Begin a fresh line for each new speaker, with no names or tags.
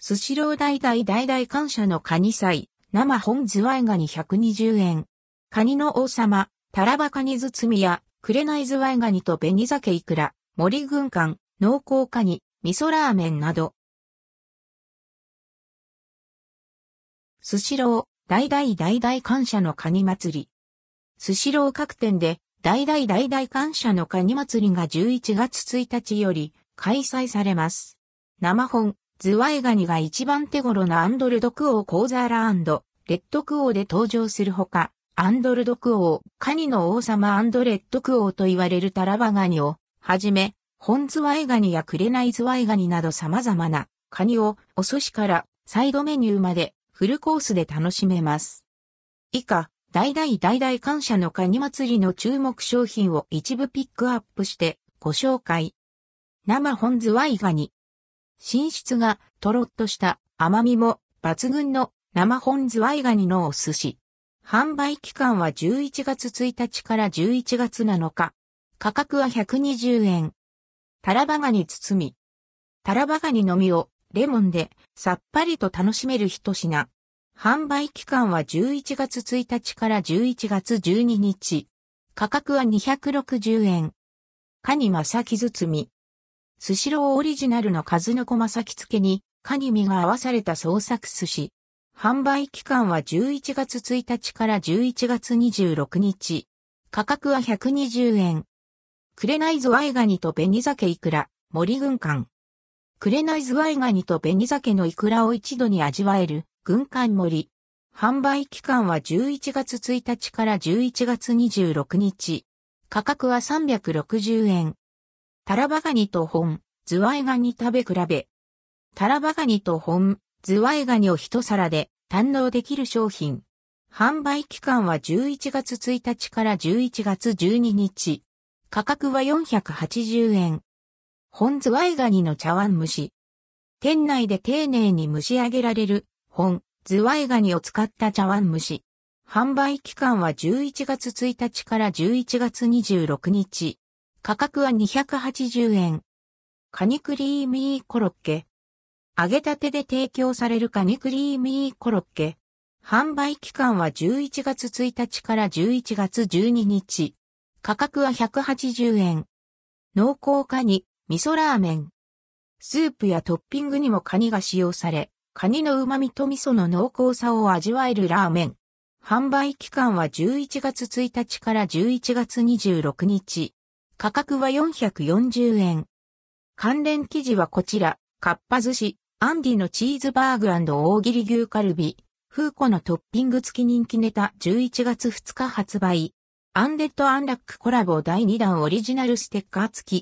スシロー大大大大感謝のカニ祭、生本ズワイガニ120円。カニの王様、タラバカニ包みや、紅ズワイガニと紅鮭イクラ、森軍艦、濃厚カニ、味噌ラーメンなど。スシロー、大大大大感謝のカニ祭り。スシロー各店で、大大大大感謝のカニ祭りが11月1日より開催されます。生本、ズワイガニが一番手頃なアンドルドクオーコーザーラレッドクオーで登場するほか、アンドルドクオー、カニの王様アンドレッドクオーと言われるタラバガニを、はじめ、本ズワイガニやクレナイズワイガニなど様々なカニをお寿司からサイドメニューまでフルコースで楽しめます。以下、大大大大感謝のカニ祭りの注目商品を一部ピックアップしてご紹介。生本ズワイガニ。品質がとろっとした甘みも抜群の生本ズワイガニのお寿司。販売期間は11月1日から11月7日。価格は120円。タラバガニ包み。タラバガニのみをレモンでさっぱりと楽しめる一品。販売期間は11月1日から11月12日。価格は260円。カニマサキ包み。スシローオリジナルの数の小サキ付けに、カニ身が合わされた創作寿司。販売期間は11月1日から11月26日。価格は120円。クレナイズワイガニと紅鮭イクラ、森軍艦。クレナイズワイガニと紅鮭のイクラを一度に味わえる、軍艦森。販売期間は11月1日から11月26日。価格は360円。タラバガニと本、ズワイガニ食べ比べ。タラバガニと本、ズワイガニを一皿で堪能できる商品。販売期間は11月1日から11月12日。価格は480円。本ズワイガニの茶碗蒸し。店内で丁寧に蒸し上げられる本ズワイガニを使った茶碗蒸し。販売期間は11月1日から11月26日。価格は280円。カニクリーミーコロッケ。揚げたてで提供されるカニクリーミーコロッケ。販売期間は11月1日から11月12日。価格は180円。濃厚カニ、味噌ラーメン。スープやトッピングにもカニが使用され、カニの旨味と味噌の濃厚さを味わえるラーメン。販売期間は11月1日から11月26日。価格は440円。関連記事はこちら、かっぱ寿司、アンディのチーズバーグ大切り牛カルビ、フーコのトッピング付き人気ネタ11月2日発売。アンデッドアンラックコラボ第2弾オリジナルステッカー付き。